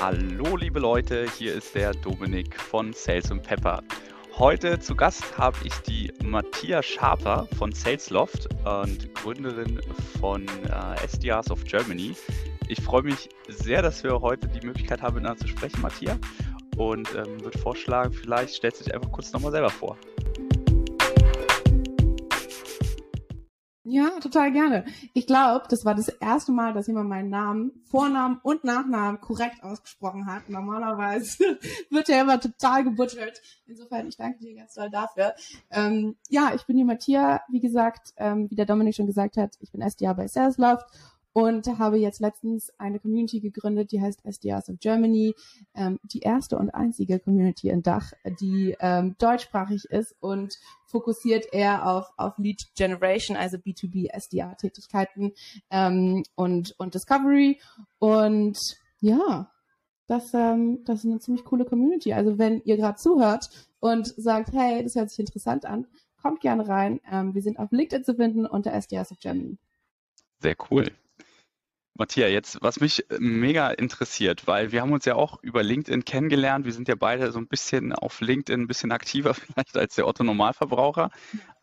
Hallo liebe Leute, hier ist der Dominik von Sales Pepper. Heute zu Gast habe ich die Matthias Schaper von Salesloft und Gründerin von äh, SDRs of Germany. Ich freue mich sehr, dass wir heute die Möglichkeit haben, miteinander zu sprechen, Matthias. Und ähm, würde vorschlagen, vielleicht stellst du dich einfach kurz nochmal selber vor. Ja, total gerne. Ich glaube, das war das erste Mal, dass jemand meinen Namen, Vornamen und Nachnamen korrekt ausgesprochen hat. Normalerweise wird er immer total gebutschelt. Insofern, ich danke dir ganz doll dafür. Ähm, ja, ich bin die Matthias, wie gesagt, ähm, wie der Dominik schon gesagt hat, ich bin SDA bei Salesloft und habe jetzt letztens eine Community gegründet, die heißt SDRs of Germany, ähm, die erste und einzige Community in Dach, die ähm, deutschsprachig ist und fokussiert eher auf, auf Lead Generation, also B2B SDR-Tätigkeiten ähm, und, und Discovery. Und ja, das, ähm, das ist eine ziemlich coole Community. Also wenn ihr gerade zuhört und sagt, hey, das hört sich interessant an, kommt gerne rein. Ähm, wir sind auf LinkedIn zu finden unter SDRs of Germany. Sehr cool. Matthias, jetzt, was mich äh, mega interessiert, weil wir haben uns ja auch über LinkedIn kennengelernt. Wir sind ja beide so ein bisschen auf LinkedIn ein bisschen aktiver vielleicht als der Otto Normalverbraucher.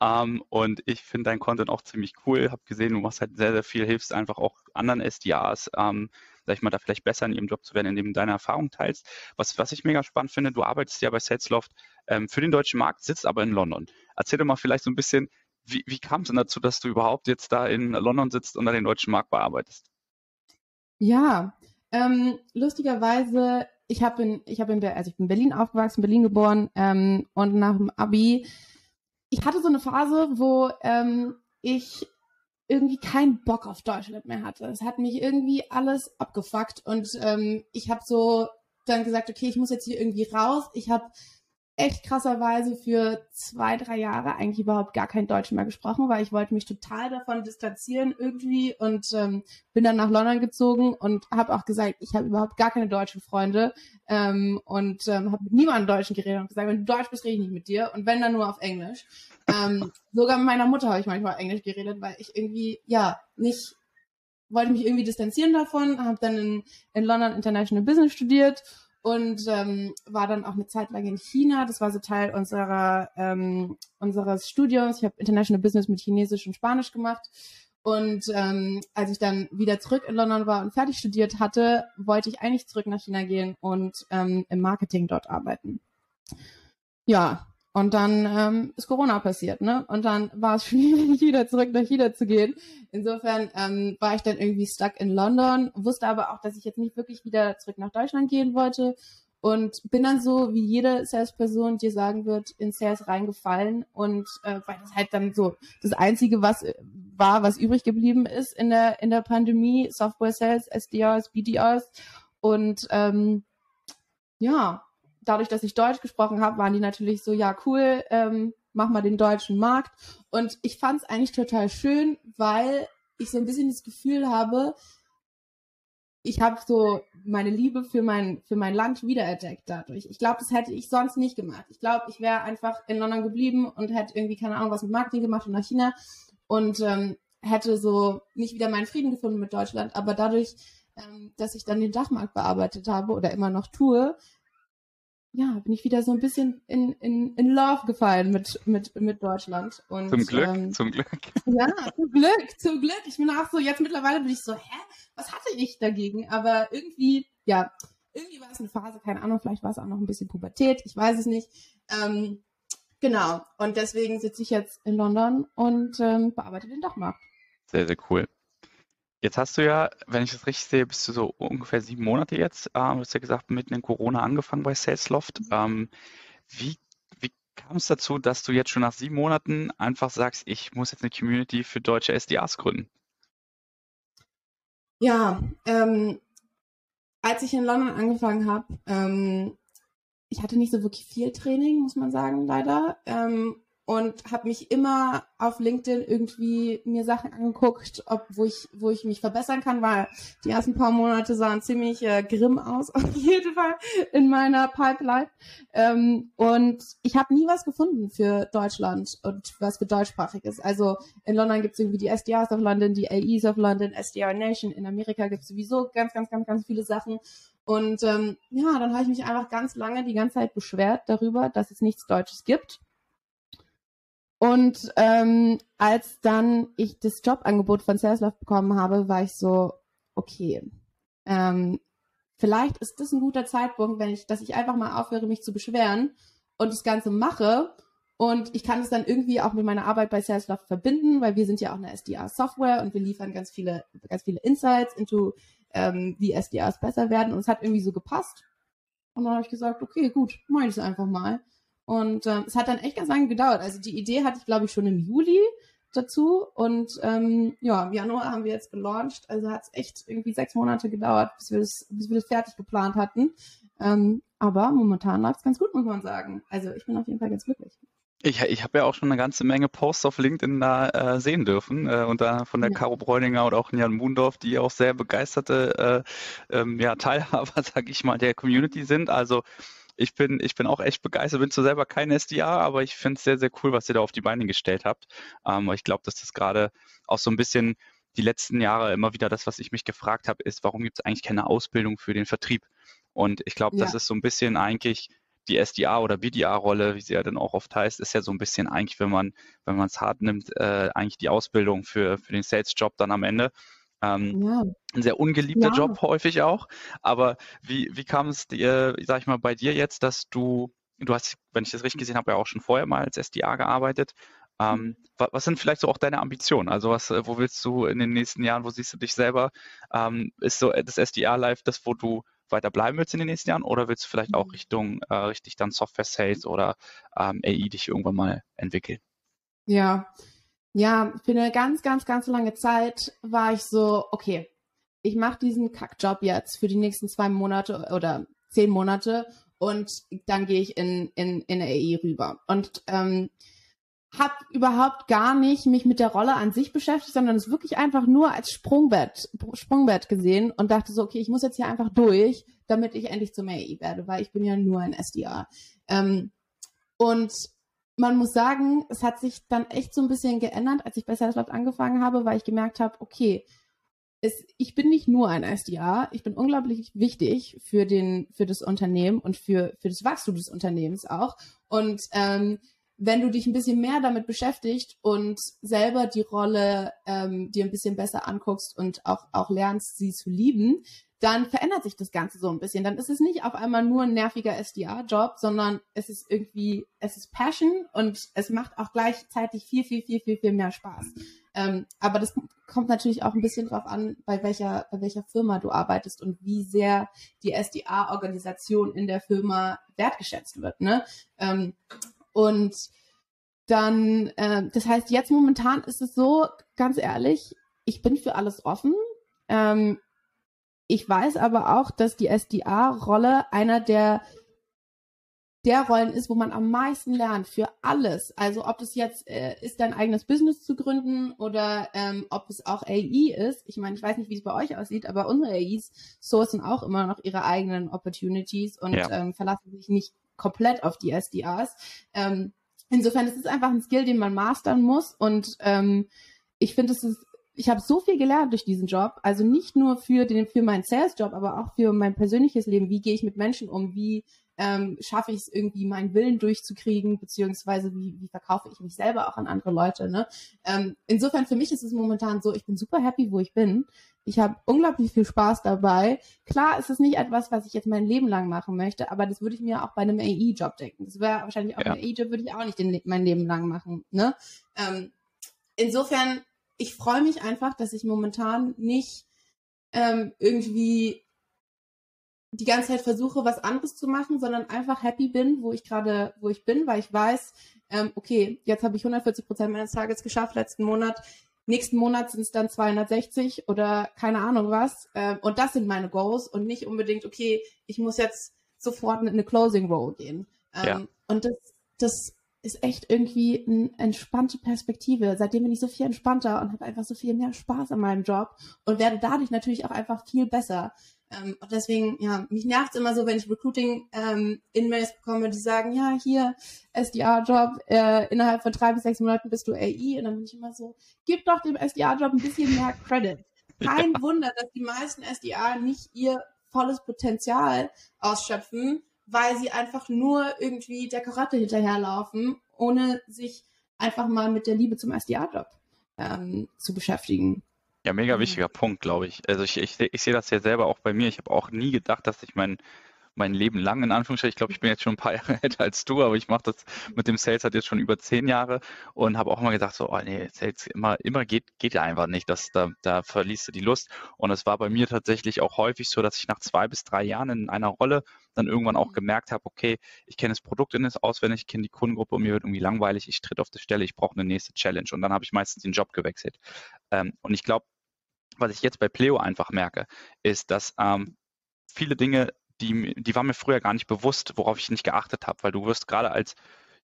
Ähm, und ich finde dein Content auch ziemlich cool. Habe gesehen, du machst halt sehr, sehr viel, hilfst einfach auch anderen SDAs, ähm, sag ich mal, da vielleicht besser in ihrem Job zu werden, indem du deine Erfahrung teilst. Was, was ich mega spannend finde, du arbeitest ja bei Salesloft ähm, für den deutschen Markt, sitzt aber in London. Erzähl doch mal vielleicht so ein bisschen, wie, wie kam es denn dazu, dass du überhaupt jetzt da in London sitzt und da den deutschen Markt bearbeitest? Ja, ähm, lustigerweise, ich habe in, ich habe in, also ich bin in Berlin aufgewachsen, Berlin geboren ähm, und nach dem Abi, ich hatte so eine Phase, wo ähm, ich irgendwie keinen Bock auf Deutschland mehr hatte. Es hat mich irgendwie alles abgefuckt und ähm, ich habe so dann gesagt, okay, ich muss jetzt hier irgendwie raus. Ich habe echt krasserweise für zwei, drei Jahre eigentlich überhaupt gar kein Deutsch mehr gesprochen, weil ich wollte mich total davon distanzieren irgendwie und ähm, bin dann nach London gezogen und habe auch gesagt, ich habe überhaupt gar keine deutschen Freunde ähm, und ähm, habe mit niemandem Deutschen geredet und gesagt, wenn du Deutsch bist, rede ich nicht mit dir und wenn dann nur auf Englisch. Ähm, sogar mit meiner Mutter habe ich manchmal Englisch geredet, weil ich irgendwie, ja, nicht wollte mich irgendwie distanzieren davon, habe dann in, in London International Business studiert und ähm, war dann auch eine Zeit lang in China. Das war so Teil unserer ähm, unseres Studiums. Ich habe International Business mit Chinesisch und Spanisch gemacht. Und ähm, als ich dann wieder zurück in London war und fertig studiert hatte, wollte ich eigentlich zurück nach China gehen und ähm, im Marketing dort arbeiten. Ja, und dann ähm, ist Corona passiert, ne? Und dann war es schwierig, wieder zurück nach China zu gehen. Insofern ähm, war ich dann irgendwie stuck in London, wusste aber auch, dass ich jetzt nicht wirklich wieder zurück nach Deutschland gehen wollte. Und bin dann so, wie jede Salesperson dir sagen wird, in Sales reingefallen. Und äh, weil das halt dann so das Einzige, was äh, war, was übrig geblieben ist in der in der Pandemie, Software Sales, SDRs, BDRs und ähm, ja, dadurch, dass ich Deutsch gesprochen habe, waren die natürlich so, ja, cool, ähm, mach mal den deutschen Markt. Und ich fand es eigentlich total schön, weil ich so ein bisschen das Gefühl habe, ich habe so meine Liebe für mein, für mein Land wiederentdeckt dadurch. Ich glaube, das hätte ich sonst nicht gemacht. Ich glaube, ich wäre einfach in London geblieben und hätte irgendwie, keine Ahnung, was mit Marketing gemacht und nach China und ähm, hätte so nicht wieder meinen Frieden gefunden mit Deutschland. Aber dadurch, ähm, dass ich dann den Dachmarkt bearbeitet habe oder immer noch tue, ja, bin ich wieder so ein bisschen in, in, in Love gefallen mit, mit, mit Deutschland. Und, zum Glück, ähm, zum Glück. Ja, zum Glück, zum Glück. Ich bin auch so, jetzt mittlerweile bin ich so, hä, was hatte ich dagegen? Aber irgendwie, ja, irgendwie war es eine Phase, keine Ahnung, vielleicht war es auch noch ein bisschen Pubertät, ich weiß es nicht. Ähm, genau, und deswegen sitze ich jetzt in London und ähm, bearbeite den Dachmarkt. Sehr, sehr cool. Jetzt hast du ja, wenn ich das richtig sehe, bist du so ungefähr sieben Monate jetzt, äh, du hast ja gesagt, mitten in Corona angefangen bei Salesloft. Mhm. Ähm, wie, wie kam es dazu, dass du jetzt schon nach sieben Monaten einfach sagst, ich muss jetzt eine Community für deutsche SDAs gründen? Ja, ähm, als ich in London angefangen habe, ähm, ich hatte nicht so wirklich viel Training, muss man sagen, leider. Ähm, und habe mich immer auf LinkedIn irgendwie mir Sachen angeguckt, ob wo ich wo ich mich verbessern kann, weil die ersten paar Monate sahen ziemlich äh, grimm aus auf jeden Fall in meiner Pipeline ähm, und ich habe nie was gefunden für Deutschland und was für deutschsprachig ist. Also in London gibt es irgendwie die SDRs of London, die AEs of London, SDR Nation. In Amerika gibt es sowieso ganz ganz ganz ganz viele Sachen Und ähm, ja, dann habe ich mich einfach ganz lange die ganze Zeit beschwert darüber, dass es nichts Deutsches gibt. Und ähm, als dann ich das Jobangebot von Saleslove bekommen habe, war ich so, okay, ähm, vielleicht ist das ein guter Zeitpunkt, wenn ich, dass ich einfach mal aufhöre, mich zu beschweren und das Ganze mache. Und ich kann es dann irgendwie auch mit meiner Arbeit bei Saleslove verbinden, weil wir sind ja auch eine SDR-Software und wir liefern ganz viele, ganz viele Insights into, ähm, wie SDRs besser werden. Und es hat irgendwie so gepasst. Und dann habe ich gesagt, okay, gut, mach ich es einfach mal. Und ähm, es hat dann echt ganz lange gedauert. Also die Idee hatte ich, glaube ich, schon im Juli dazu. Und ähm, ja, im Januar haben wir jetzt gelauncht. Also hat es echt irgendwie sechs Monate gedauert, bis wir das, bis wir das fertig geplant hatten. Ähm, aber momentan läuft es ganz gut, muss man sagen. Also ich bin auf jeden Fall ganz glücklich. Ich, ich habe ja auch schon eine ganze Menge Posts auf LinkedIn da äh, sehen dürfen, äh, und da von der ja. Caro Bräuninger oder auch Jan Mundorf, die auch sehr begeisterte äh, ähm, ja, Teilhaber, sage ich mal, der Community sind. Also ich bin, ich bin auch echt begeistert, bin zwar selber kein SDA, aber ich finde es sehr, sehr cool, was ihr da auf die Beine gestellt habt. Ähm, ich glaube, dass das gerade auch so ein bisschen die letzten Jahre immer wieder das, was ich mich gefragt habe, ist, warum gibt es eigentlich keine Ausbildung für den Vertrieb? Und ich glaube, ja. das ist so ein bisschen eigentlich die SDA oder BDA-Rolle, wie sie ja dann auch oft heißt, ist ja so ein bisschen eigentlich, wenn man, wenn man es hart nimmt, äh, eigentlich die Ausbildung für, für den Sales-Job dann am Ende. Ähm, ja. Ein sehr ungeliebter ja. Job häufig auch. Aber wie, wie kam es dir, sag ich mal, bei dir jetzt, dass du, du hast, wenn ich das richtig gesehen habe, ja auch schon vorher mal als SDA gearbeitet. Ähm, mhm. was, was sind vielleicht so auch deine Ambitionen? Also was, äh, wo willst du in den nächsten Jahren, wo siehst du dich selber? Ähm, ist so das SDA-Life das, wo du weiter bleiben willst in den nächsten Jahren oder willst du vielleicht auch mhm. Richtung äh, richtig dann Software Sales oder ähm, AI dich irgendwann mal entwickeln? Ja, ja, für eine ganz, ganz, ganz lange Zeit war ich so, okay, ich mache diesen Kackjob jetzt für die nächsten zwei Monate oder zehn Monate und dann gehe ich in, in, in AI rüber. Und ähm, habe überhaupt gar nicht mich mit der Rolle an sich beschäftigt, sondern es wirklich einfach nur als Sprungbett, Sprungbett gesehen und dachte so, okay, ich muss jetzt hier einfach durch, damit ich endlich zum AI werde, weil ich bin ja nur ein SDA. Ähm, und man muss sagen, es hat sich dann echt so ein bisschen geändert, als ich bei Salesloft angefangen habe, weil ich gemerkt habe, okay, es, ich bin nicht nur ein SDA, ich bin unglaublich wichtig für den, für das Unternehmen und für, für das Wachstum des Unternehmens auch. Und ähm, wenn du dich ein bisschen mehr damit beschäftigst und selber die Rolle ähm, dir ein bisschen besser anguckst und auch, auch lernst, sie zu lieben, dann verändert sich das Ganze so ein bisschen. Dann ist es nicht auf einmal nur ein nerviger SDA-Job, sondern es ist irgendwie, es ist Passion und es macht auch gleichzeitig viel, viel, viel, viel, viel mehr Spaß. Ähm, aber das kommt natürlich auch ein bisschen drauf an, bei welcher, bei welcher Firma du arbeitest und wie sehr die SDA-Organisation in der Firma wertgeschätzt wird. Ne? Ähm, und dann, äh, das heißt, jetzt momentan ist es so, ganz ehrlich, ich bin für alles offen. Ähm, ich weiß aber auch, dass die SDA-Rolle einer der der Rollen ist, wo man am meisten lernt für alles. Also ob es jetzt äh, ist, dein eigenes Business zu gründen oder ähm, ob es auch AI ist. Ich meine, ich weiß nicht, wie es bei euch aussieht, aber unsere AIs sourcen auch immer noch ihre eigenen Opportunities und ja. ähm, verlassen sich nicht komplett auf die SDAs. Ähm, insofern ist es einfach ein Skill, den man mastern muss und ähm, ich finde, es ist ich habe so viel gelernt durch diesen Job, also nicht nur für den für meinen Sales Job, aber auch für mein persönliches Leben. Wie gehe ich mit Menschen um? Wie ähm, schaffe ich es irgendwie, meinen Willen durchzukriegen, beziehungsweise wie, wie verkaufe ich mich selber auch an andere Leute. Ne? Ähm, insofern für mich ist es momentan so, ich bin super happy, wo ich bin. Ich habe unglaublich viel Spaß dabei. Klar ist es nicht etwas, was ich jetzt mein Leben lang machen möchte, aber das würde ich mir auch bei einem AI-Job denken. Das wäre wahrscheinlich auch ja. ein AI-Job, würde ich auch nicht den, mein Leben lang machen. Ne? Ähm, insofern, ich freue mich einfach, dass ich momentan nicht ähm, irgendwie die ganze Zeit versuche, was anderes zu machen, sondern einfach happy bin, wo ich gerade, wo ich bin, weil ich weiß, ähm, okay, jetzt habe ich 140 Prozent meines Tages geschafft letzten Monat nächsten Monat sind es dann 260 oder keine Ahnung was. Äh, und das sind meine Goals und nicht unbedingt, okay, ich muss jetzt sofort in eine Closing Roll gehen. Ähm, ja. Und das, das ist echt irgendwie eine entspannte Perspektive. Seitdem bin ich so viel entspannter und habe einfach so viel mehr Spaß an meinem Job und werde dadurch natürlich auch einfach viel besser. Ähm, und deswegen, ja, mich nervt es immer so, wenn ich Recruiting-In-Mails ähm, bekomme, die sagen, ja, hier, SDA-Job, äh, innerhalb von drei bis sechs Monaten bist du AI. Und dann bin ich immer so, gib doch dem SDA-Job ein bisschen mehr Credit. Kein ja. Wunder, dass die meisten SDA nicht ihr volles Potenzial ausschöpfen, weil sie einfach nur irgendwie der Karotte hinterherlaufen, ohne sich einfach mal mit der Liebe zum SDA-Job ähm, zu beschäftigen. Ja, mega wichtiger Punkt, glaube ich. Also ich, ich, ich sehe das ja selber auch bei mir. Ich habe auch nie gedacht, dass ich mein, mein Leben lang, in Anführungsstrichen, ich glaube, ich bin jetzt schon ein paar Jahre älter als du, aber ich mache das mit dem Sales halt jetzt schon über zehn Jahre und habe auch immer gedacht, so, oh nee, Sales immer, immer geht, geht ja einfach nicht, das, da, da verliest du die Lust. Und es war bei mir tatsächlich auch häufig so, dass ich nach zwei bis drei Jahren in einer Rolle dann irgendwann auch gemerkt habe, okay, ich kenne das Produkt in auswendig, ich kenne die Kundengruppe und mir wird irgendwie langweilig, ich tritt auf die Stelle, ich brauche eine nächste Challenge und dann habe ich meistens den Job gewechselt. Ähm, und ich glaube, was ich jetzt bei Pleo einfach merke, ist, dass ähm, viele Dinge, die, die waren mir früher gar nicht bewusst, worauf ich nicht geachtet habe, weil du wirst gerade als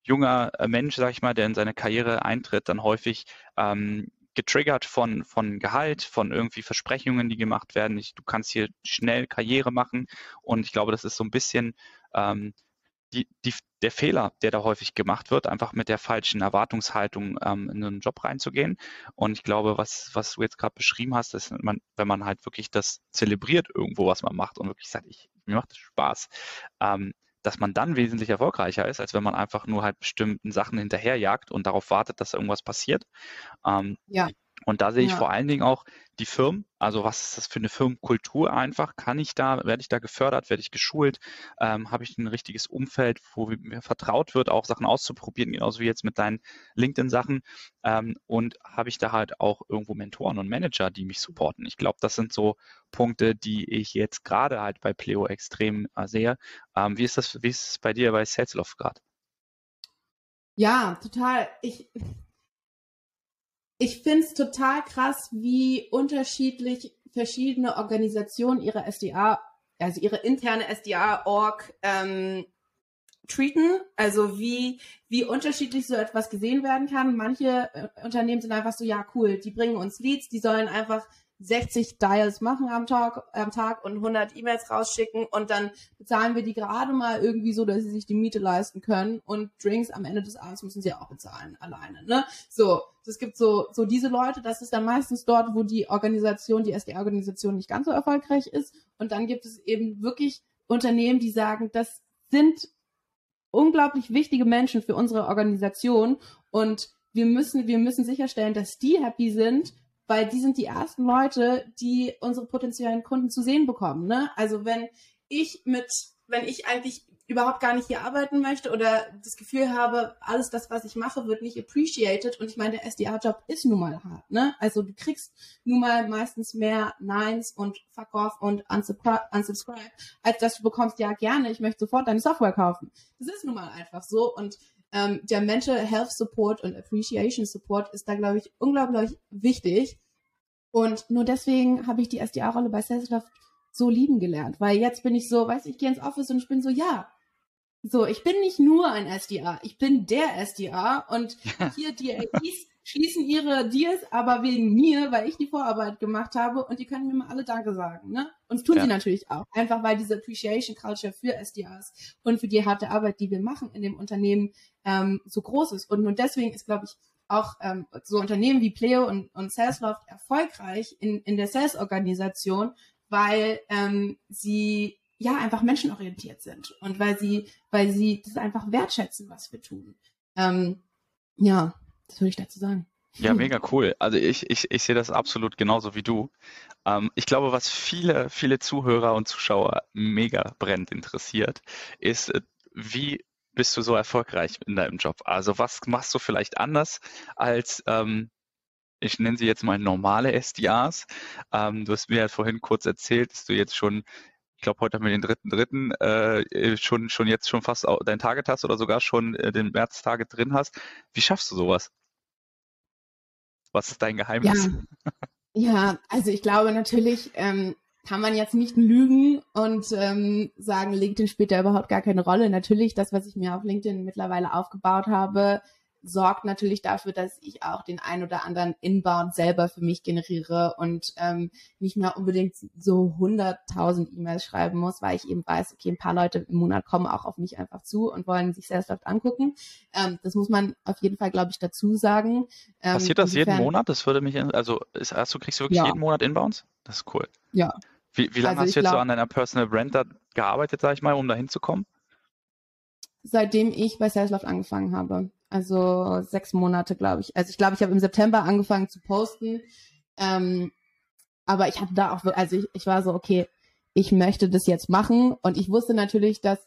junger äh, Mensch, sag ich mal, der in seine Karriere eintritt, dann häufig ähm, getriggert von, von Gehalt, von irgendwie Versprechungen, die gemacht werden. Ich, du kannst hier schnell Karriere machen und ich glaube, das ist so ein bisschen ähm, die, die, der Fehler, der da häufig gemacht wird, einfach mit der falschen Erwartungshaltung ähm, in einen Job reinzugehen. Und ich glaube, was, was du jetzt gerade beschrieben hast, ist, man, wenn man halt wirklich das zelebriert irgendwo, was man macht und wirklich sagt, ich, mir macht das Spaß, ähm, dass man dann wesentlich erfolgreicher ist, als wenn man einfach nur halt bestimmten Sachen hinterherjagt und darauf wartet, dass irgendwas passiert. Ähm, ja. Und da sehe ich ja. vor allen Dingen auch die Firmen, also was ist das für eine Firmenkultur einfach? Kann ich da, werde ich da gefördert, werde ich geschult? Ähm, Habe ich ein richtiges Umfeld, wo mir vertraut wird, auch Sachen auszuprobieren, genauso wie jetzt mit deinen LinkedIn-Sachen? Ähm, und habe ich da halt auch irgendwo Mentoren und Manager, die mich supporten? Ich glaube, das sind so Punkte, die ich jetzt gerade halt bei Pleo extrem äh, sehe. Ähm, wie ist das, wie ist es bei dir bei Salesloft gerade? Ja, total. Ich, ich finde es total krass, wie unterschiedlich verschiedene Organisationen ihre SDA, also ihre interne SDA-Org ähm, treaten, also wie, wie unterschiedlich so etwas gesehen werden kann. Manche äh, Unternehmen sind einfach so, ja cool, die bringen uns Leads, die sollen einfach 60 Dials machen am Tag, am Tag und 100 E-Mails rausschicken und dann bezahlen wir die gerade mal irgendwie so, dass sie sich die Miete leisten können. Und Drinks am Ende des Abends müssen sie auch bezahlen alleine, ne? So, es gibt so, so diese Leute, das ist dann meistens dort, wo die Organisation, die SDA-Organisation nicht ganz so erfolgreich ist. Und dann gibt es eben wirklich Unternehmen, die sagen, das sind unglaublich wichtige Menschen für unsere Organisation. Und wir müssen, wir müssen sicherstellen, dass die happy sind weil die sind die ersten Leute, die unsere potenziellen Kunden zu sehen bekommen. Ne? Also wenn ich mit, wenn ich eigentlich überhaupt gar nicht hier arbeiten möchte oder das Gefühl habe, alles das, was ich mache, wird nicht appreciated und ich meine, der SDA-Job ist nun mal hart, ne? Also du kriegst nun mal meistens mehr Nines und Fuck off und unsubscribe, als dass du bekommst, ja gerne, ich möchte sofort deine Software kaufen. Das ist nun mal einfach so und ähm, der Mental Health Support und Appreciation Support ist da, glaube ich, unglaublich wichtig. Und nur deswegen habe ich die SDA-Rolle bei Salesloft so lieben gelernt, weil jetzt bin ich so, weißt du, ich gehe ins Office und ich bin so, ja, so, ich bin nicht nur ein SDA, ich bin der SDA und hier die AIs schließen ihre Deals aber wegen mir, weil ich die Vorarbeit gemacht habe und die können mir mal alle Danke sagen, ne? Und tun ja. sie natürlich auch, einfach weil diese Appreciation Culture für SDAs und für die harte Arbeit, die wir machen in dem Unternehmen, ähm, so groß ist. Und nur deswegen ist, glaube ich, auch ähm, so Unternehmen wie Pleo und, und Salesloft erfolgreich in, in der Sales-Organisation, weil ähm, sie ja einfach menschenorientiert sind und weil sie, weil sie das einfach wertschätzen, was wir tun. Ähm, ja, das würde ich dazu sagen. Ja, mega cool. Also ich, ich, ich sehe das absolut genauso wie du. Ähm, ich glaube, was viele, viele Zuhörer und Zuschauer mega brennend interessiert, ist, äh, wie bist du so erfolgreich in deinem Job? Also was machst du vielleicht anders als, ähm, ich nenne sie jetzt mal normale SDAs? Ähm, du hast mir ja vorhin kurz erzählt, dass du jetzt schon, ich glaube heute haben wir den dritten dritten, äh, schon, schon jetzt schon fast dein Target hast oder sogar schon äh, den März-Target drin hast. Wie schaffst du sowas? Was ist dein Geheimnis? Ja, ja also ich glaube natürlich, ähm, kann man jetzt nicht lügen und ähm, sagen, LinkedIn spielt da überhaupt gar keine Rolle. Natürlich, das, was ich mir auf LinkedIn mittlerweile aufgebaut habe, sorgt natürlich dafür, dass ich auch den ein oder anderen Inbound selber für mich generiere und ähm, nicht mehr unbedingt so 100.000 E-Mails schreiben muss, weil ich eben weiß, okay, ein paar Leute im Monat kommen auch auf mich einfach zu und wollen sich Salesloft angucken. Ähm, das muss man auf jeden Fall, glaube ich, dazu sagen. Ähm, Passiert das jeden Monat? Das würde mich, also ist, hast du, kriegst du wirklich ja. jeden Monat Inbounds? Das ist cool. Ja, Wie, wie lange also hast du jetzt glaub, so an deiner Personal Brand da gearbeitet, sag ich mal, um da hinzukommen? Seitdem ich bei Salesloft angefangen habe. Also sechs Monate, glaube ich. Also ich glaube, ich habe im September angefangen zu posten. Ähm, aber ich hatte da auch, also ich, ich war so, okay, ich möchte das jetzt machen. Und ich wusste natürlich, dass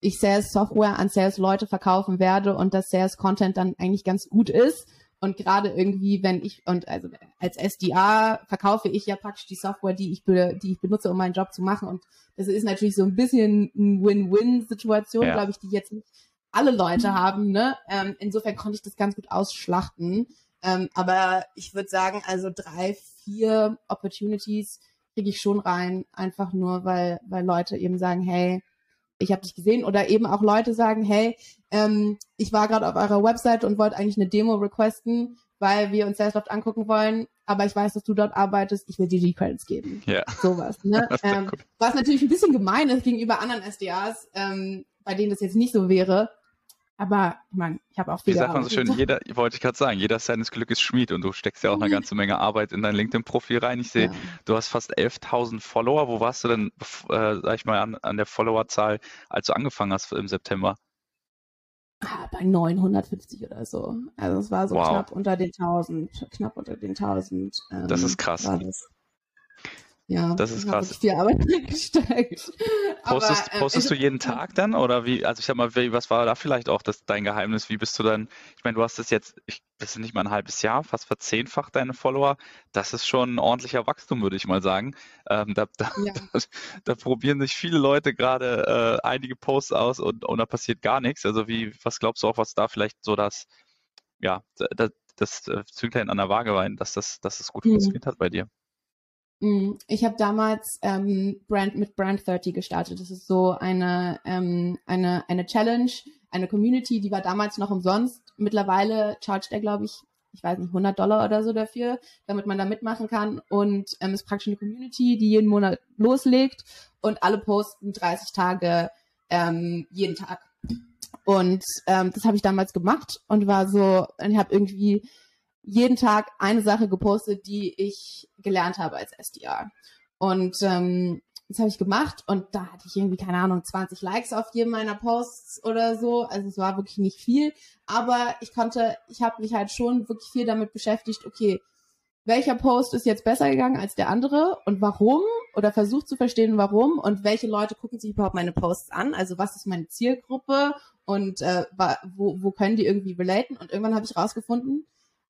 ich Sales Software an Sales Leute verkaufen werde und dass Sales Content dann eigentlich ganz gut ist. Und gerade irgendwie, wenn ich, und also als SDA verkaufe ich ja praktisch die Software, die ich, be, die ich benutze, um meinen Job zu machen. Und das ist natürlich so ein bisschen eine Win-Win-Situation, ja. glaube ich, die jetzt nicht alle Leute haben. Ne? Ähm, insofern konnte ich das ganz gut ausschlachten. Ähm, aber ich würde sagen, also drei, vier Opportunities kriege ich schon rein, einfach nur, weil, weil Leute eben sagen, hey, ich habe dich gesehen oder eben auch Leute sagen, hey, ähm, ich war gerade auf eurer Website und wollte eigentlich eine Demo requesten, weil wir uns Salesloft angucken wollen, aber ich weiß, dass du dort arbeitest, ich will dir die Credits geben. Ja. Sowas. Ne? ähm, cool. Was natürlich ein bisschen gemein ist gegenüber anderen SDAs, ähm, bei denen das jetzt nicht so wäre. Aber ich meine, ich habe auch viele. Wie sagt man so schön, jeder, wollte ich gerade sagen, jeder seines Glückes Schmied und du steckst ja auch eine mhm. ganze Menge Arbeit in dein LinkedIn-Profil rein. Ich sehe, ja. du hast fast 11.000 Follower. Wo warst du denn, äh, sag ich mal, an, an der Followerzahl, als du angefangen hast im September? Ah, bei 950 oder so. Also es war so wow. knapp unter den 1000, knapp unter den 1000. Ähm, das ist krass. Ja, das ist krass. viel Arbeit gesteckt. Postest, Aber, äh, postest du jeden Tag dann oder wie? Also ich sag mal, was war da vielleicht auch das, dein Geheimnis? Wie bist du dann? Ich meine, du hast das jetzt, ich, das ist nicht mal ein halbes Jahr, fast verzehnfacht deine Follower. Das ist schon ein ordentlicher Wachstum, würde ich mal sagen. Ähm, da, da, ja. da, da, probieren sich viele Leute gerade äh, einige Posts aus und, und da passiert gar nichts. Also wie, was glaubst du auch, was da vielleicht so das, ja, das, das äh, Zünglein an der Waage war, dass das, dass das gut mhm. funktioniert hat bei dir? Mm, ich habe damals ähm, Brand mit Brand 30 gestartet. Das ist so eine, ähm, eine, eine Challenge, eine Community, die war damals noch umsonst. Mittlerweile chargt er, glaube ich, ich weiß nicht, 100 Dollar oder so dafür, damit man da mitmachen kann. Und ähm, ist praktisch eine Community, die jeden Monat loslegt und alle posten 30 Tage ähm, jeden Tag. Und ähm, das habe ich damals gemacht und war so, ich habe irgendwie jeden Tag eine Sache gepostet, die ich gelernt habe als SDR. Und ähm, das habe ich gemacht und da hatte ich irgendwie, keine Ahnung, 20 Likes auf jedem meiner Posts oder so. Also es war wirklich nicht viel. Aber ich konnte, ich habe mich halt schon wirklich viel damit beschäftigt, okay, welcher Post ist jetzt besser gegangen als der andere und warum? Oder versucht zu verstehen, warum und welche Leute gucken sich überhaupt meine Posts an? Also was ist meine Zielgruppe und äh, wo, wo können die irgendwie relaten? Und irgendwann habe ich rausgefunden,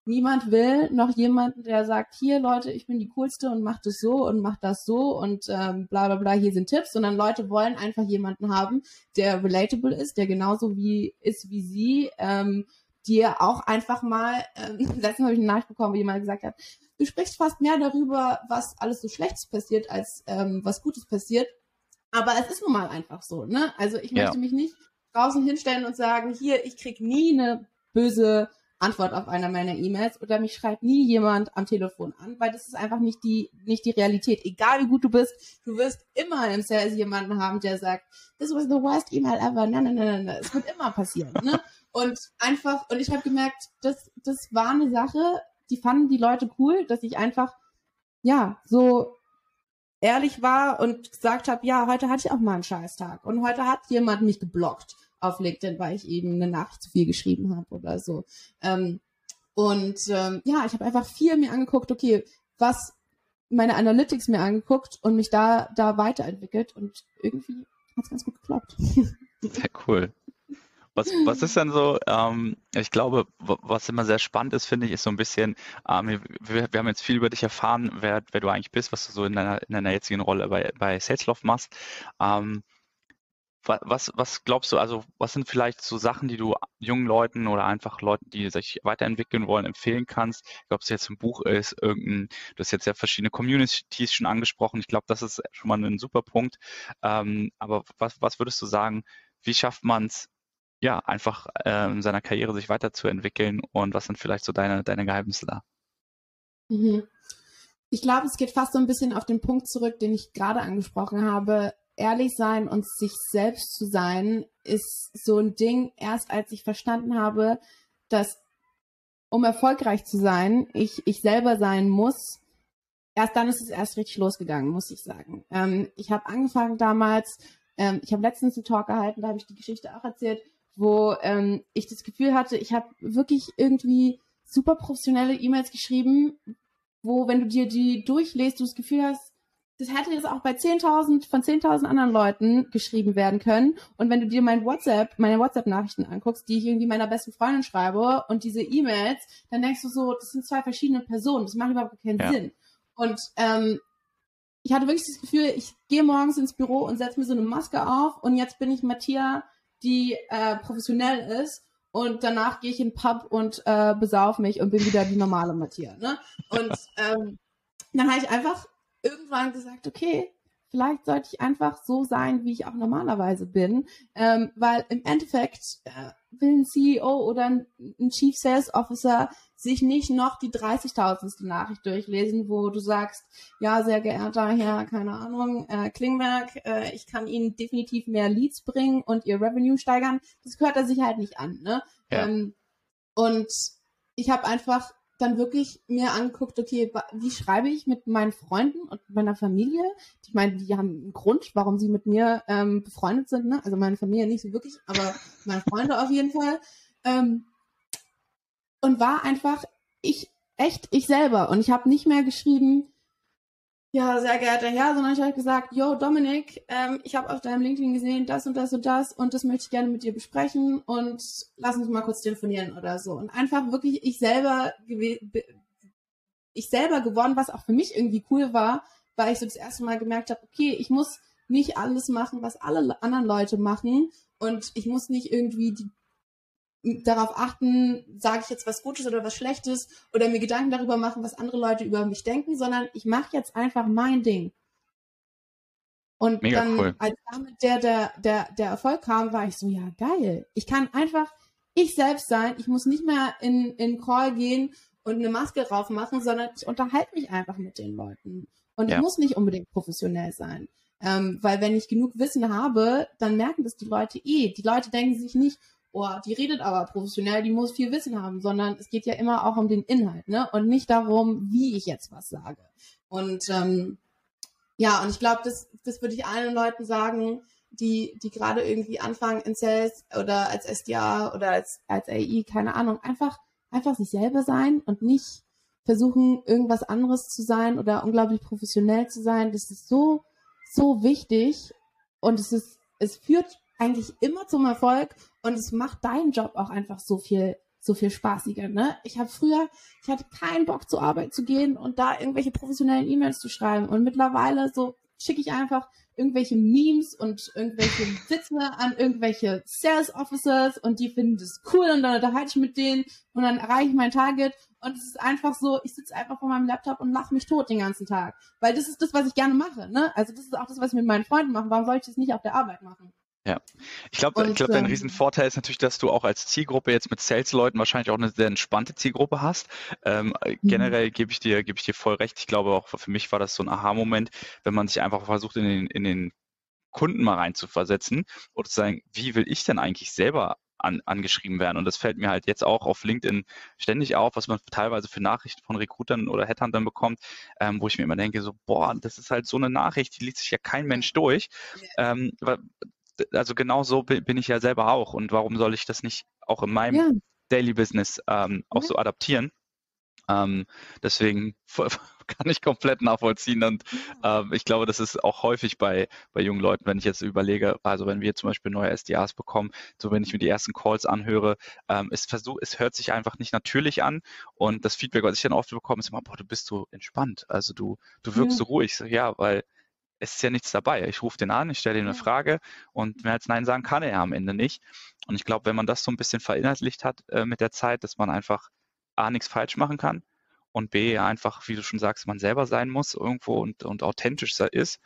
Niemand will noch jemanden, der sagt, hier Leute, ich bin die coolste und macht es so und macht das so und ähm, bla bla bla, hier sind Tipps, sondern Leute wollen einfach jemanden haben, der relatable ist, der genauso wie ist wie sie, ähm, dir auch einfach mal, ähm, letztens habe ich eine Nachricht bekommen, wo jemand gesagt hat, du sprichst fast mehr darüber, was alles so Schlechtes passiert, als ähm, was Gutes passiert. Aber es ist nun mal einfach so, ne? Also ich möchte ja. mich nicht draußen hinstellen und sagen, hier, ich krieg nie eine böse Antwort auf einer meiner E-Mails oder mich schreibt nie jemand am Telefon an, weil das ist einfach nicht die, nicht die Realität. Egal wie gut du bist, du wirst immer im Sales jemanden haben, der sagt, this was the worst email ever. Nein, nein, nein, nein. Es wird immer passieren, ne? Und einfach, und ich habe gemerkt, das, das war eine Sache, die fanden die Leute cool, dass ich einfach, ja, so ehrlich war und gesagt habe, ja, heute hatte ich auch mal einen Scheißtag und heute hat jemand mich geblockt auf LinkedIn, weil ich eben eine Nachricht zu viel geschrieben habe oder so. Ähm, und ähm, ja, ich habe einfach viel mir angeguckt, okay, was meine Analytics mir angeguckt und mich da, da weiterentwickelt und irgendwie hat es ganz gut geklappt. Sehr cool. Was, was ist denn so, ähm, ich glaube, was immer sehr spannend ist, finde ich, ist so ein bisschen, ähm, wir, wir, haben jetzt viel über dich erfahren, wer, wer du eigentlich bist, was du so in deiner, in deiner jetzigen Rolle bei, bei Salesloft machst. Ähm, was, was glaubst du, also was sind vielleicht so Sachen, die du jungen Leuten oder einfach Leuten, die sich weiterentwickeln wollen, empfehlen kannst? Ich glaube, es jetzt ein Buch ist, irgendein, du hast jetzt ja verschiedene Communities schon angesprochen. Ich glaube, das ist schon mal ein super Punkt. Ähm, aber was, was würdest du sagen, wie schafft man es, ja, einfach äh, in seiner Karriere sich weiterzuentwickeln und was sind vielleicht so deine, deine Geheimnisse da? Mhm. Ich glaube, es geht fast so ein bisschen auf den Punkt zurück, den ich gerade angesprochen habe ehrlich sein und sich selbst zu sein, ist so ein Ding, erst als ich verstanden habe, dass um erfolgreich zu sein, ich, ich selber sein muss, erst dann ist es erst richtig losgegangen, muss ich sagen. Ähm, ich habe angefangen damals, ähm, ich habe letztens einen Talk gehalten, da habe ich die Geschichte auch erzählt, wo ähm, ich das Gefühl hatte, ich habe wirklich irgendwie super professionelle E-Mails geschrieben, wo, wenn du dir die durchlässt, du das Gefühl hast, das hätte jetzt auch bei 10.000 von 10.000 anderen Leuten geschrieben werden können. Und wenn du dir mein WhatsApp, meine WhatsApp-Nachrichten anguckst, die ich irgendwie meiner besten Freundin schreibe und diese E-Mails, dann denkst du so, das sind zwei verschiedene Personen. Das macht überhaupt keinen ja. Sinn. Und ähm, ich hatte wirklich das Gefühl, ich gehe morgens ins Büro und setze mir so eine Maske auf und jetzt bin ich Matthias, die äh, professionell ist und danach gehe ich in den Pub und äh, besauf mich und bin wieder die normale Matthias. Ne? Und ähm, dann habe ich einfach irgendwann gesagt, okay, vielleicht sollte ich einfach so sein, wie ich auch normalerweise bin, ähm, weil im Endeffekt äh, will ein CEO oder ein, ein Chief Sales Officer sich nicht noch die 30.000. Nachricht durchlesen, wo du sagst, ja, sehr geehrter Herr, keine Ahnung, äh, Klingberg, äh, ich kann Ihnen definitiv mehr Leads bringen und Ihr Revenue steigern. Das gehört er sich halt nicht an. Ne? Ja. Ähm, und ich habe einfach dann wirklich mir angeguckt, okay, wie schreibe ich mit meinen Freunden und meiner Familie? Ich meine, die haben einen Grund, warum sie mit mir ähm, befreundet sind. Ne? Also meine Familie nicht so wirklich, aber meine Freunde auf jeden Fall. Ähm, und war einfach ich, echt ich selber. Und ich habe nicht mehr geschrieben, ja, sehr geehrter Herr, sondern ich habe gesagt, yo, Dominik, ähm, ich habe auf deinem LinkedIn gesehen, das und das und das und das möchte ich gerne mit dir besprechen und lass uns mal kurz telefonieren oder so. Und einfach wirklich ich selber ich selber geworden, was auch für mich irgendwie cool war, weil ich so das erste Mal gemerkt habe, okay, ich muss nicht alles machen, was alle anderen Leute machen und ich muss nicht irgendwie die darauf achten, sage ich jetzt was Gutes oder was Schlechtes oder mir Gedanken darüber machen, was andere Leute über mich denken, sondern ich mache jetzt einfach mein Ding. Und Mega dann, cool. als damit der, der, der, der Erfolg kam, war ich so, ja, geil. Ich kann einfach ich selbst sein. Ich muss nicht mehr in, in Call gehen und eine Maske drauf machen, sondern ich unterhalte mich einfach mit den Leuten. Und ja. ich muss nicht unbedingt professionell sein. Ähm, weil wenn ich genug Wissen habe, dann merken das die Leute eh. Die Leute denken sich nicht, oh, die redet aber professionell, die muss viel Wissen haben, sondern es geht ja immer auch um den Inhalt, ne? Und nicht darum, wie ich jetzt was sage. Und ähm, ja, und ich glaube, das, das würde ich allen Leuten sagen, die, die gerade irgendwie anfangen in Sales oder als SDA oder als, als AI, keine Ahnung, einfach, einfach sich selber sein und nicht versuchen, irgendwas anderes zu sein oder unglaublich professionell zu sein. Das ist so, so wichtig und es ist, es führt eigentlich immer zum Erfolg und es macht deinen Job auch einfach so viel so viel spaßiger, ne? Ich habe früher, ich hatte keinen Bock zur Arbeit zu gehen und da irgendwelche professionellen E-Mails zu schreiben und mittlerweile so schicke ich einfach irgendwelche Memes und irgendwelche Witze an irgendwelche Sales Officers und die finden das cool und dann unterhalte ich mit denen und dann erreiche ich mein Target und es ist einfach so, ich sitze einfach vor meinem Laptop und lache mich tot den ganzen Tag, weil das ist das, was ich gerne mache, ne? Also das ist auch das, was ich mit meinen Freunden mache. Warum soll ich das nicht auf der Arbeit machen? Ja, ich glaube, ich glaube, dein ähm, Riesenvorteil ist natürlich, dass du auch als Zielgruppe jetzt mit Sales-Leuten wahrscheinlich auch eine sehr entspannte Zielgruppe hast. Ähm, äh, mhm. Generell gebe ich dir, gebe ich dir voll recht. Ich glaube auch für mich war das so ein Aha-Moment, wenn man sich einfach versucht, in den, in den Kunden mal reinzuversetzen oder zu sagen, wie will ich denn eigentlich selber an, angeschrieben werden. Und das fällt mir halt jetzt auch auf LinkedIn ständig auf, was man teilweise für Nachrichten von Recruitern oder Headhuntern bekommt, ähm, wo ich mir immer denke, so, boah, das ist halt so eine Nachricht, die liest sich ja kein Mensch durch. Ähm, also genau so bin ich ja selber auch. Und warum soll ich das nicht auch in meinem ja. Daily Business ähm, auch ja. so adaptieren? Ähm, deswegen kann ich komplett nachvollziehen und ähm, ich glaube, das ist auch häufig bei, bei jungen Leuten, wenn ich jetzt überlege, also wenn wir zum Beispiel neue SDAs bekommen, so wenn ich mir die ersten Calls anhöre, ähm, es, versuch, es hört sich einfach nicht natürlich an und das Feedback, was ich dann oft bekomme, ist immer, boah, du bist so entspannt, also du, du wirkst ja. so ruhig. So, ja, weil es ist ja nichts dabei. Ich rufe den an, ich stelle ihm eine Frage und mehr als Nein sagen kann er am Ende nicht. Und ich glaube, wenn man das so ein bisschen verinnerlicht hat äh, mit der Zeit, dass man einfach A, nichts falsch machen kann und B, einfach, wie du schon sagst, man selber sein muss irgendwo und, und authentisch ist,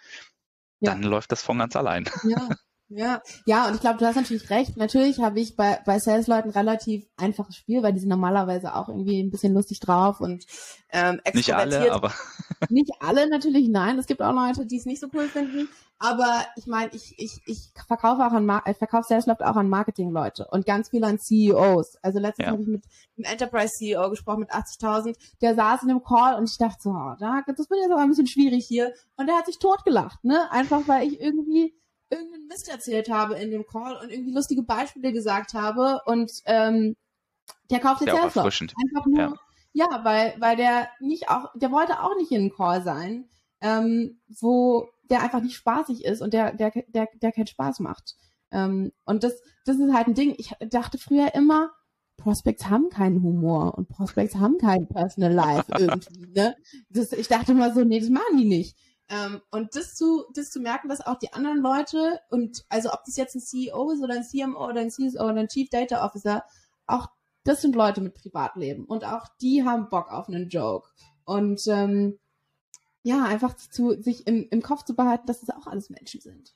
ja. dann läuft das von ganz allein. Ja, Ja, ja, und ich glaube, du hast natürlich recht. Natürlich habe ich bei, bei Sales-Leuten relativ einfaches Spiel, weil die sind normalerweise auch irgendwie ein bisschen lustig drauf und ähm, Nicht alle, aber. Nicht alle natürlich, nein. Es gibt auch Leute, die es nicht so cool finden. Aber ich meine, ich, ich, ich verkaufe auch an Mar ich verkaufe Sales-Leute auch an Marketing-Leute und ganz viel an CEOs. Also letztens ja. habe ich mit einem Enterprise-CEO gesprochen mit 80.000. Der saß in einem Call und ich dachte so, oh, das wird jetzt aber ein bisschen schwierig hier. Und der hat sich totgelacht, ne? Einfach weil ich irgendwie irgendeinen Mist erzählt habe in dem Call und irgendwie lustige Beispiele gesagt habe und ähm, der kauft jetzt erfrischend. Einfach nur, ja. ja, weil, weil der nicht auch, der wollte auch nicht in einem Call sein, ähm, wo der einfach nicht spaßig ist und der, der, der, der keinen Spaß macht. Ähm, und das, das ist halt ein Ding. Ich dachte früher immer, Prospects haben keinen Humor und Prospects haben kein Personal Life irgendwie. Ne? Das, ich dachte immer so, nee, das machen die nicht. Ähm, und das zu, das zu merken, dass auch die anderen Leute und also ob das jetzt ein CEO ist oder ein CMO oder ein CSO oder ein Chief Data Officer, auch das sind Leute mit Privatleben und auch die haben Bock auf einen Joke. Und ähm, ja, einfach zu, sich im, im Kopf zu behalten, dass es auch alles Menschen sind.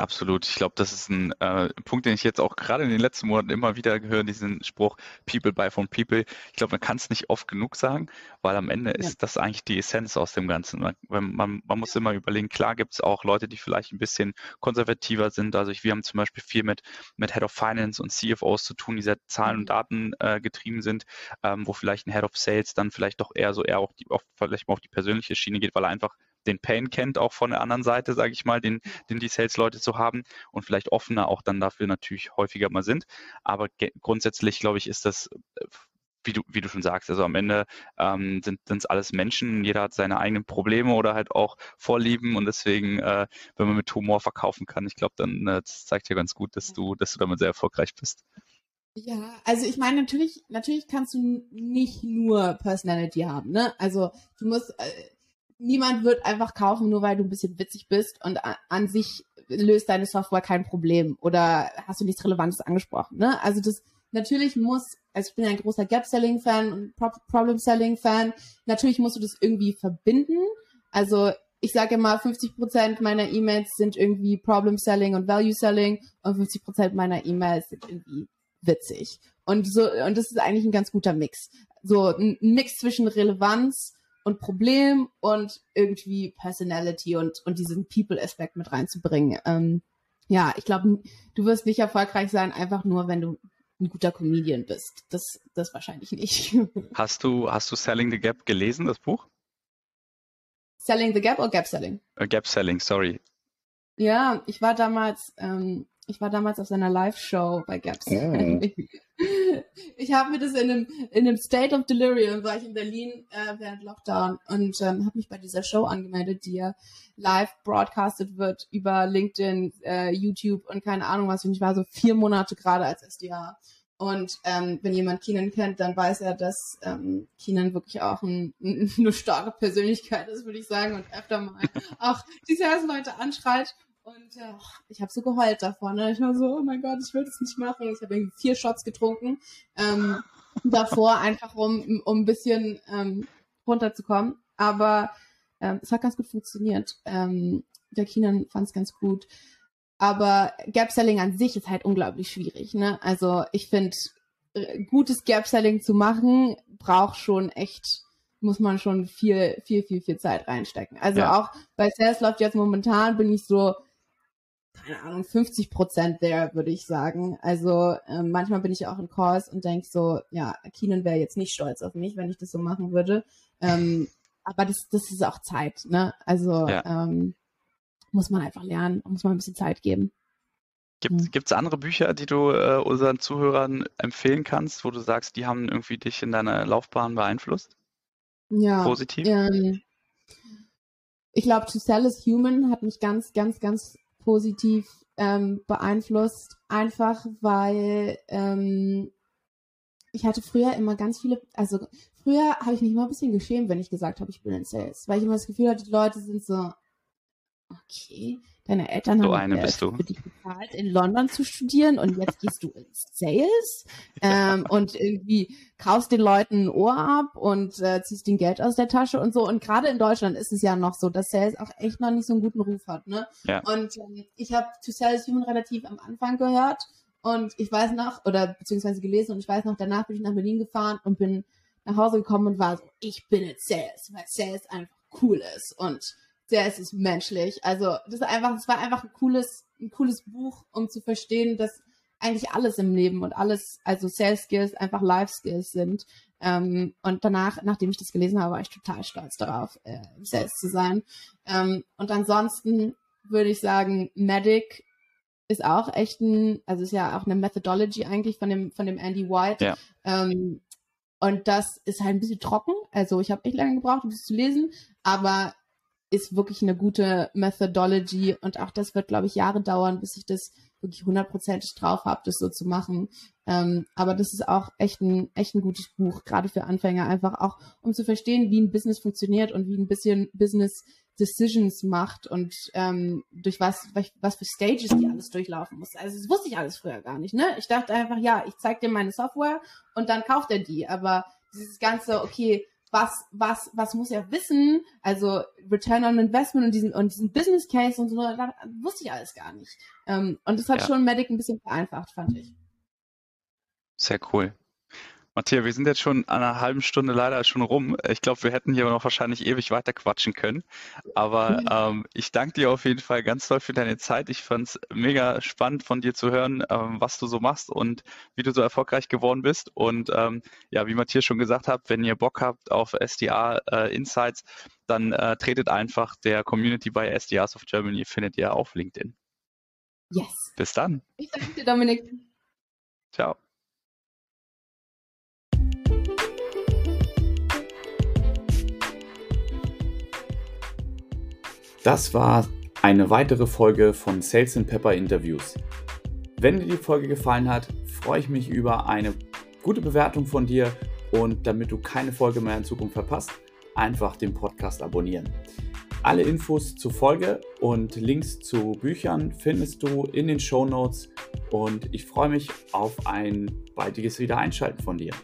Absolut. Ich glaube, das ist ein äh, Punkt, den ich jetzt auch gerade in den letzten Monaten immer wieder höre, diesen Spruch People buy from people. Ich glaube, man kann es nicht oft genug sagen, weil am Ende ja. ist das eigentlich die Essenz aus dem Ganzen. Man, man, man muss immer überlegen, klar gibt es auch Leute, die vielleicht ein bisschen konservativer sind. Also ich, wir haben zum Beispiel viel mit, mit Head of Finance und CFOs zu tun, die sehr Zahlen und mhm. Daten äh, getrieben sind, ähm, wo vielleicht ein Head of Sales dann vielleicht doch eher so eher auch die, auf, vielleicht mal auf die persönliche Schiene geht, weil er einfach den Pain kennt, auch von der anderen Seite, sage ich mal, den, den die Sales-Leute zu haben und vielleicht offener auch dann dafür natürlich häufiger mal sind. Aber grundsätzlich, glaube ich, ist das äh, wie du, wie du schon sagst, also am Ende ähm, sind es alles Menschen, jeder hat seine eigenen Probleme oder halt auch Vorlieben und deswegen, äh, wenn man mit Humor verkaufen kann, ich glaube, dann äh, zeigt ja ganz gut, dass du, dass du damit sehr erfolgreich bist. Ja, also ich meine, natürlich, natürlich kannst du nicht nur Personality haben, ne? Also du musst, äh, niemand wird einfach kaufen, nur weil du ein bisschen witzig bist und an sich löst deine Software kein Problem oder hast du nichts Relevantes angesprochen. Ne? Also das natürlich muss, also ich bin ein großer Gap-Selling-Fan und Problem-Selling-Fan, natürlich musst du das irgendwie verbinden. Also ich sage immer, 50% meiner E-Mails sind irgendwie Problem-Selling und Value-Selling und 50% meiner E-Mails sind irgendwie witzig. Und so, und das ist eigentlich ein ganz guter Mix. So ein Mix zwischen Relevanz und Problem und irgendwie Personality und, und diesen People-Aspekt mit reinzubringen. Ähm, ja, ich glaube, du wirst nicht erfolgreich sein, einfach nur, wenn du ein guter Comedian bist. Das, das wahrscheinlich nicht. Hast du, hast du Selling the Gap gelesen, das Buch? Selling the Gap oder Gap Selling? Uh, Gap Selling, sorry. Ja, ich war damals ähm, ich war damals auf seiner Live-Show bei Gaps. Oh. Ich habe mir das in einem, in einem State of Delirium, war ich in Berlin äh, während Lockdown und ähm, habe mich bei dieser Show angemeldet, die ja live broadcastet wird über LinkedIn, äh, YouTube und keine Ahnung was. Und ich war so vier Monate gerade als SDA. Und ähm, wenn jemand Keenan kennt, dann weiß er, dass ähm, Keenan wirklich auch ein, eine starke Persönlichkeit ist, würde ich sagen, und öfter mal auch die Sales-Leute anschreit. Und äh, ich habe so geheult davor. Ne? Ich war so, oh mein Gott, ich will das nicht machen. Ich habe irgendwie vier Shots getrunken ähm, davor, einfach um, um ein bisschen ähm, runterzukommen. Aber ähm, es hat ganz gut funktioniert. Ähm, der Keenan fand es ganz gut. Aber Gap-Selling an sich ist halt unglaublich schwierig. Ne? Also ich finde, äh, gutes Gap-Selling zu machen, braucht schon echt muss man schon viel, viel, viel, viel Zeit reinstecken. Also ja. auch bei Sales läuft jetzt momentan bin ich so keine Ahnung, 50 Prozent there, würde ich sagen. Also äh, manchmal bin ich auch in Calls und denke so, ja, Keenan wäre jetzt nicht stolz auf mich, wenn ich das so machen würde. Ähm, aber das, das ist auch Zeit, ne? Also ja. ähm, muss man einfach lernen, muss man ein bisschen Zeit geben. Gibt es andere Bücher, die du äh, unseren Zuhörern empfehlen kannst, wo du sagst, die haben irgendwie dich in deiner Laufbahn beeinflusst? Ja. Positiv? Ähm, ich glaube, To Sell is Human hat mich ganz, ganz, ganz positiv ähm, beeinflusst, einfach weil ähm, ich hatte früher immer ganz viele, also früher habe ich mich immer ein bisschen geschämt, wenn ich gesagt habe, ich bin in Sales, weil ich immer das Gefühl hatte, die Leute sind so, okay, deine Eltern so haben du. für dich bezahlt, in London zu studieren und jetzt gehst du ins Sales ähm, und irgendwie kaufst den Leuten ein Ohr ab und äh, ziehst den Geld aus der Tasche und so. Und gerade in Deutschland ist es ja noch so, dass Sales auch echt noch nicht so einen guten Ruf hat. Ne? Ja. Und ähm, ich habe To Sales Human relativ am Anfang gehört und ich weiß noch, oder beziehungsweise gelesen und ich weiß noch, danach bin ich nach Berlin gefahren und bin nach Hause gekommen und war so, ich bin jetzt Sales, weil Sales einfach cool ist und Sales ist menschlich. Also das ist einfach, es war einfach ein cooles, ein cooles Buch, um zu verstehen, dass eigentlich alles im Leben und alles, also Sales Skills einfach Life Skills sind. Ähm, und danach, nachdem ich das gelesen habe, war ich total stolz darauf, äh, Sales zu sein. Ähm, und ansonsten würde ich sagen, Medic ist auch echt ein, also ist ja auch eine Methodology eigentlich von dem, von dem Andy White. Ja. Ähm, und das ist halt ein bisschen trocken. Also ich habe echt lange gebraucht, um das zu lesen, aber ist wirklich eine gute Methodology und auch das wird, glaube ich, Jahre dauern, bis ich das wirklich hundertprozentig drauf habe, das so zu machen. Ähm, aber das ist auch echt ein, echt ein gutes Buch, gerade für Anfänger, einfach auch, um zu verstehen, wie ein Business funktioniert und wie ein bisschen Business Decisions macht und ähm, durch was, was für Stages die alles durchlaufen muss. Also das wusste ich alles früher gar nicht. Ne? Ich dachte einfach, ja, ich zeig dir meine Software und dann kauft er die. Aber dieses ganze, okay, was, was, was muss er wissen? Also Return on Investment und diesen, und diesen Business Case und so, da wusste ich alles gar nicht. Ähm, und das hat Ja. schon Medic ein bisschen vereinfacht, fand ich. Sehr cool. Matthias, wir sind jetzt schon an einer halben Stunde leider schon rum. Ich glaube, wir hätten hier noch wahrscheinlich ewig weiter quatschen können. Aber ähm, ich danke dir auf jeden Fall ganz toll für deine Zeit. Ich fand es mega spannend von dir zu hören, ähm, was du so machst und wie du so erfolgreich geworden bist. Und ähm, ja, wie Matthias schon gesagt hat, wenn ihr Bock habt auf SDA äh, Insights, dann äh, tretet einfach der Community bei SDAs of Germany, findet ihr auf LinkedIn. Yes. Bis dann. Ich danke dir, Dominik. Ciao. Das war eine weitere Folge von Sales and Pepper Interviews. Wenn dir die Folge gefallen hat, freue ich mich über eine gute Bewertung von dir und damit du keine Folge mehr in Zukunft verpasst, einfach den Podcast abonnieren. Alle Infos zur Folge und Links zu Büchern findest du in den Show Notes und ich freue mich auf ein baldiges Wiedereinschalten von dir.